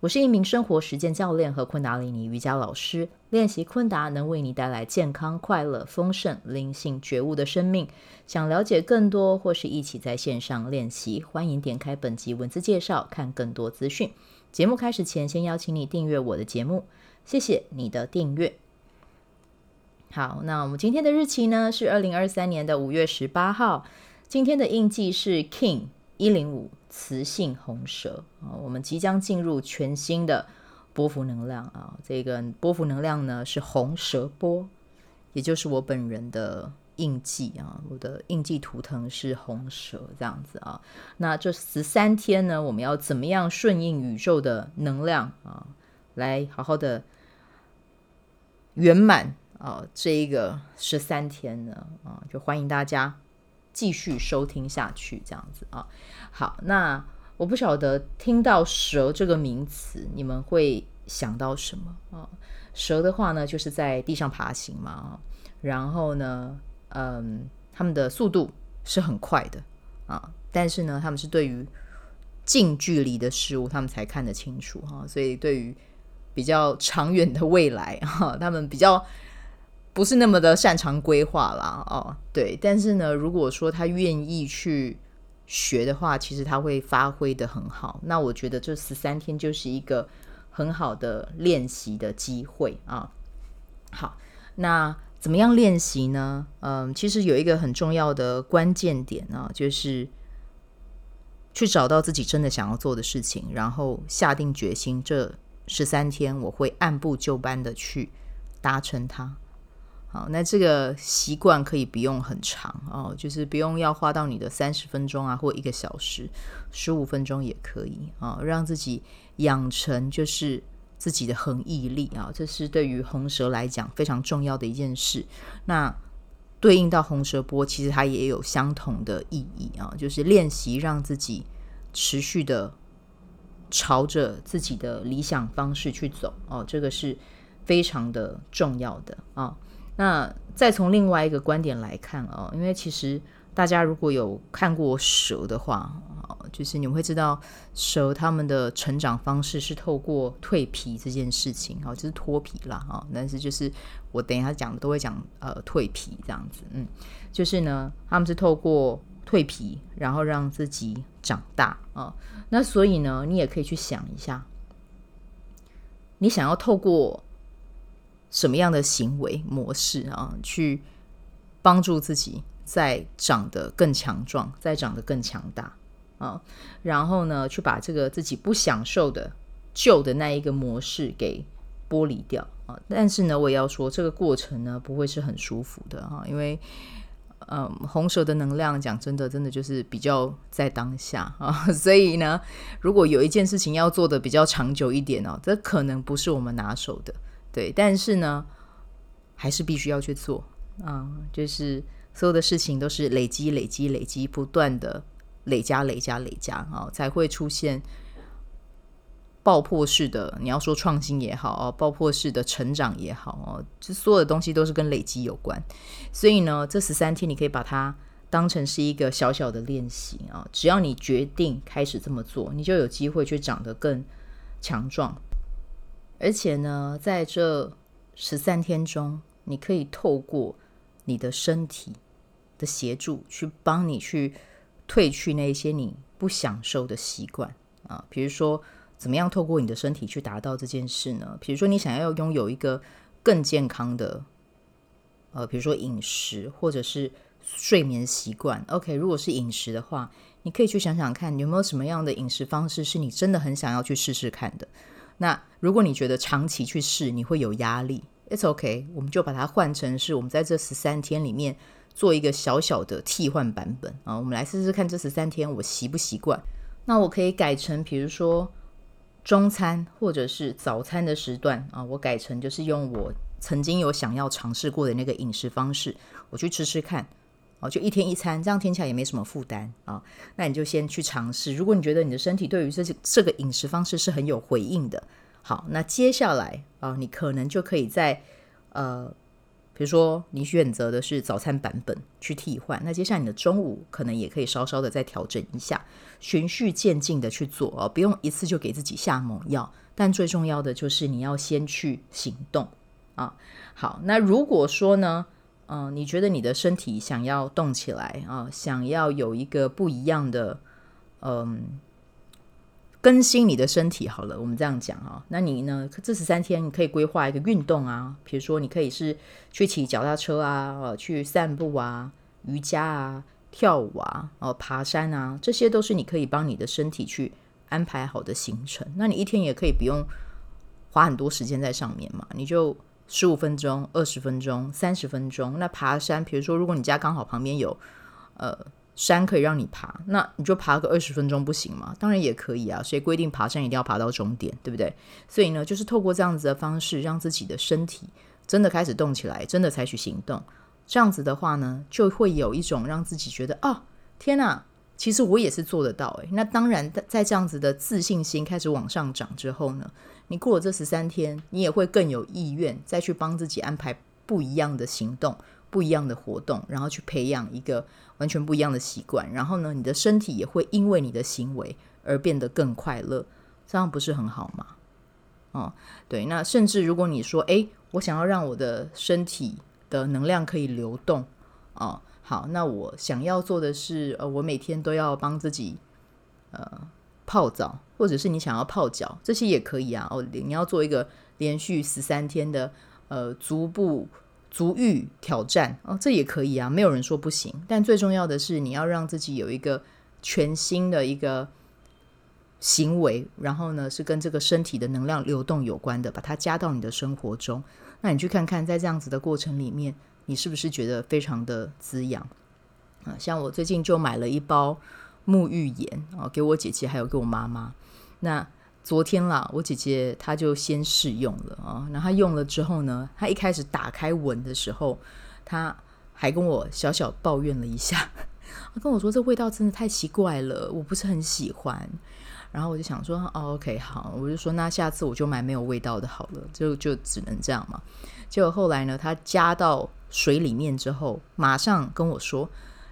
我是一名生活实践教练和昆达里尼瑜伽老师，练习昆达能为你带来健康、快乐、丰盛、灵性觉悟的生命。想了解更多或是一起在线上练习，欢迎点开本集文字介绍看更多资讯。节目开始前，先邀请你订阅我的节目，谢谢你的订阅。好，那我们今天的日期呢是二零二三年的五月十八号，今天的印记是 King 一零五。雌性红蛇啊，我们即将进入全新的波幅能量啊！这个波幅能量呢是红蛇波，也就是我本人的印记啊，我的印记图腾是红蛇这样子啊。那这十三天呢，我们要怎么样顺应宇宙的能量啊，来好好的圆满啊这一个十三天呢啊，就欢迎大家。继续收听下去，这样子啊。好，那我不晓得听到蛇这个名词，你们会想到什么啊？蛇的话呢，就是在地上爬行嘛。然后呢，嗯，他们的速度是很快的啊。但是呢，他们是对于近距离的事物，他们才看得清楚哈。所以对于比较长远的未来哈，他们比较。不是那么的擅长规划啦，哦，对，但是呢，如果说他愿意去学的话，其实他会发挥得很好。那我觉得这十三天就是一个很好的练习的机会啊。好，那怎么样练习呢？嗯，其实有一个很重要的关键点啊，就是去找到自己真的想要做的事情，然后下定决心，这十三天我会按部就班的去达成它。好，那这个习惯可以不用很长哦，就是不用要花到你的三十分钟啊，或一个小时，十五分钟也可以啊，让自己养成就是自己的恒毅力啊，这是对于红蛇来讲非常重要的一件事。那对应到红蛇波，其实它也有相同的意义啊，就是练习让自己持续的朝着自己的理想方式去走哦，这个是非常的重要的啊。那再从另外一个观点来看哦，因为其实大家如果有看过蛇的话，就是你们会知道蛇它们的成长方式是透过蜕皮这件事情哦，就是脱皮啦啊。但是就是我等一下讲的都会讲呃蜕皮这样子，嗯，就是呢，他们是透过蜕皮，然后让自己长大啊。那所以呢，你也可以去想一下，你想要透过。什么样的行为模式啊，去帮助自己再长得更强壮，再长得更强大啊？然后呢，去把这个自己不享受的旧的那一个模式给剥离掉啊。但是呢，我也要说，这个过程呢，不会是很舒服的哈，因为嗯，红蛇的能量讲真的，真的就是比较在当下啊。所以呢，如果有一件事情要做的比较长久一点哦，这可能不是我们拿手的。对，但是呢，还是必须要去做啊、嗯，就是所有的事情都是累积、累积、累积，不断的累加、累加、累加啊、哦，才会出现爆破式的。你要说创新也好、哦，爆破式的成长也好哦，这所有的东西都是跟累积有关。所以呢，这十三天你可以把它当成是一个小小的练习啊、只要你决定开始这么做，你就有机会去长得更强壮。而且呢，在这十三天中，你可以透过你的身体的协助，去帮你去褪去那些你不享受的习惯啊。比如说，怎么样透过你的身体去达到这件事呢？比如说，你想要拥有一个更健康的，呃，比如说饮食或者是睡眠习惯。OK，如果是饮食的话，你可以去想想看，有没有什么样的饮食方式是你真的很想要去试试看的。那如果你觉得长期去试你会有压力，It's OK，我们就把它换成是我们在这十三天里面做一个小小的替换版本啊，我们来试试看这十三天我习不习惯。那我可以改成比如说中餐或者是早餐的时段啊，我改成就是用我曾经有想要尝试过的那个饮食方式，我去吃吃看哦，就一天一餐，这样听起来也没什么负担啊。那你就先去尝试。如果你觉得你的身体对于这这个饮食方式是很有回应的，好，那接下来啊，你可能就可以在呃，比如说你选择的是早餐版本去替换，那接下来你的中午可能也可以稍稍的再调整一下，循序渐进的去做哦，不用一次就给自己下猛药。但最重要的就是你要先去行动啊。好，那如果说呢，嗯、你觉得你的身体想要动起来啊，想要有一个不一样的，嗯，更新你的身体好了，我们这样讲啊，那你呢，这十三天你可以规划一个运动啊，比如说你可以是去骑脚踏车啊，呃，去散步啊，瑜伽啊，跳舞啊，哦，爬山啊，这些都是你可以帮你的身体去安排好的行程。那你一天也可以不用花很多时间在上面嘛，你就。十五分钟、二十分钟、三十分钟。那爬山，比如说，如果你家刚好旁边有呃山可以让你爬，那你就爬个二十分钟不行吗？当然也可以啊。谁规定爬山一定要爬到终点，对不对？所以呢，就是透过这样子的方式，让自己的身体真的开始动起来，真的采取行动。这样子的话呢，就会有一种让自己觉得，哦，天哪！其实我也是做得到诶，那当然，在这样子的自信心开始往上涨之后呢，你过了这十三天，你也会更有意愿再去帮自己安排不一样的行动、不一样的活动，然后去培养一个完全不一样的习惯。然后呢，你的身体也会因为你的行为而变得更快乐，这样不是很好吗？哦，对。那甚至如果你说，诶，我想要让我的身体的能量可以流动，哦。好，那我想要做的是，呃，我每天都要帮自己，呃，泡澡，或者是你想要泡脚，这些也可以啊。哦，你要做一个连续十三天的，呃，足部足浴挑战，哦，这也可以啊，没有人说不行。但最重要的是，你要让自己有一个全新的一个行为，然后呢，是跟这个身体的能量流动有关的，把它加到你的生活中。那你去看看，在这样子的过程里面。你是不是觉得非常的滋养啊？像我最近就买了一包沐浴盐啊，给我姐姐还有给我妈妈。那昨天啦，我姐姐她就先试用了啊。那她用了之后呢，她一开始打开闻的时候，她还跟我小小抱怨了一下，她跟我说这味道真的太奇怪了，我不是很喜欢。然后我就想说，哦，OK，好，我就说那下次我就买没有味道的好了，就就只能这样嘛。结果后来呢，他加到水里面之后，马上跟我说：“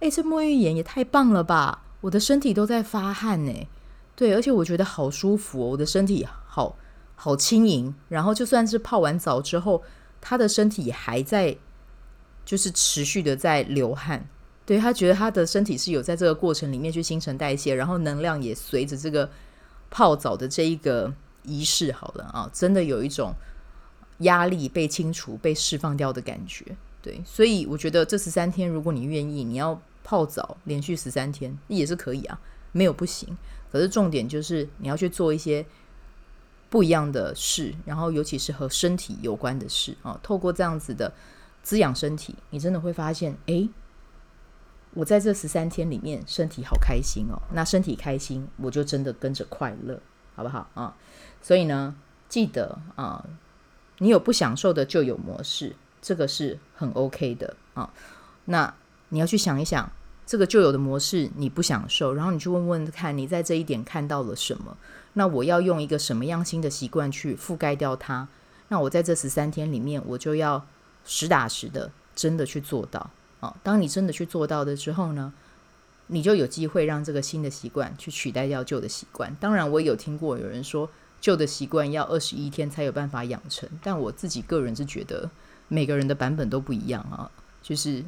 哎，这沐浴盐也太棒了吧！我的身体都在发汗呢。对，而且我觉得好舒服，我的身体好好轻盈。然后就算是泡完澡之后，他的身体还在，就是持续的在流汗。对，他觉得他的身体是有在这个过程里面去新陈代谢，然后能量也随着这个泡澡的这一个仪式好了啊，真的有一种压力被清除、被释放掉的感觉。”对，所以我觉得这十三天，如果你愿意，你要泡澡连续十三天也是可以啊，没有不行。可是重点就是你要去做一些不一样的事，然后尤其是和身体有关的事啊。透过这样子的滋养身体，你真的会发现，诶，我在这十三天里面身体好开心哦。那身体开心，我就真的跟着快乐，好不好啊？所以呢，记得啊，你有不享受的旧有模式。这个是很 OK 的啊，那你要去想一想，这个旧有的模式你不享受，然后你去问问看，你在这一点看到了什么？那我要用一个什么样新的习惯去覆盖掉它？那我在这十三天里面，我就要实打实的真的去做到啊。当你真的去做到的时候呢，你就有机会让这个新的习惯去取代掉旧的习惯。当然，我有听过有人说，旧的习惯要二十一天才有办法养成，但我自己个人是觉得。每个人的版本都不一样啊，就是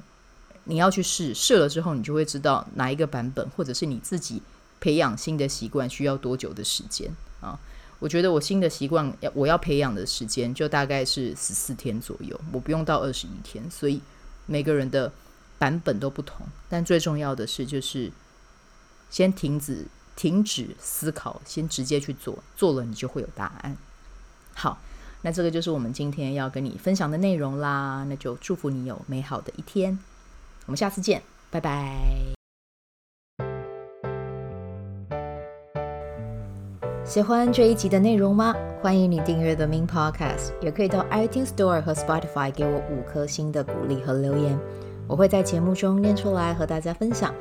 你要去试，试了之后你就会知道哪一个版本，或者是你自己培养新的习惯需要多久的时间啊。我觉得我新的习惯要我要培养的时间就大概是十四天左右，我不用到二十一天，所以每个人的版本都不同。但最重要的是，就是先停止停止思考，先直接去做，做了你就会有答案。好。那这个就是我们今天要跟你分享的内容啦，那就祝福你有美好的一天，我们下次见，拜拜。喜欢这一集的内容吗？欢迎你订阅 The Min Podcast，也可以到 iTunes Store 和 Spotify 给我五颗星的鼓励和留言。我会在节目中念出来和大家分享。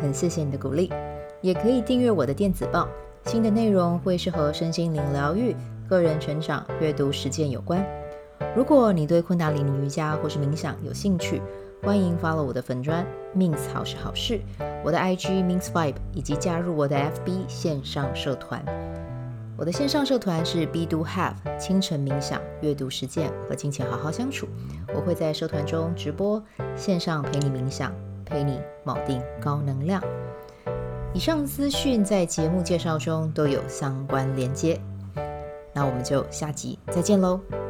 很谢谢你的鼓励，也可以订阅我的电子报，新的内容会是和身心灵疗愈、个人成长、阅读实践有关。如果你对昆达里尼瑜伽或是冥想有兴趣，欢迎 follow 我的粉砖 Min's 好是好事，我的 IG Min's Vibe，以及加入我的 FB 线上社团。我的线上社团是 Be Do Have 清晨冥想、阅读实践和金钱好好相处。我会在社团中直播，线上陪你冥想，陪你锚定高能量。以上资讯在节目介绍中都有相关连接。那我们就下集再见喽。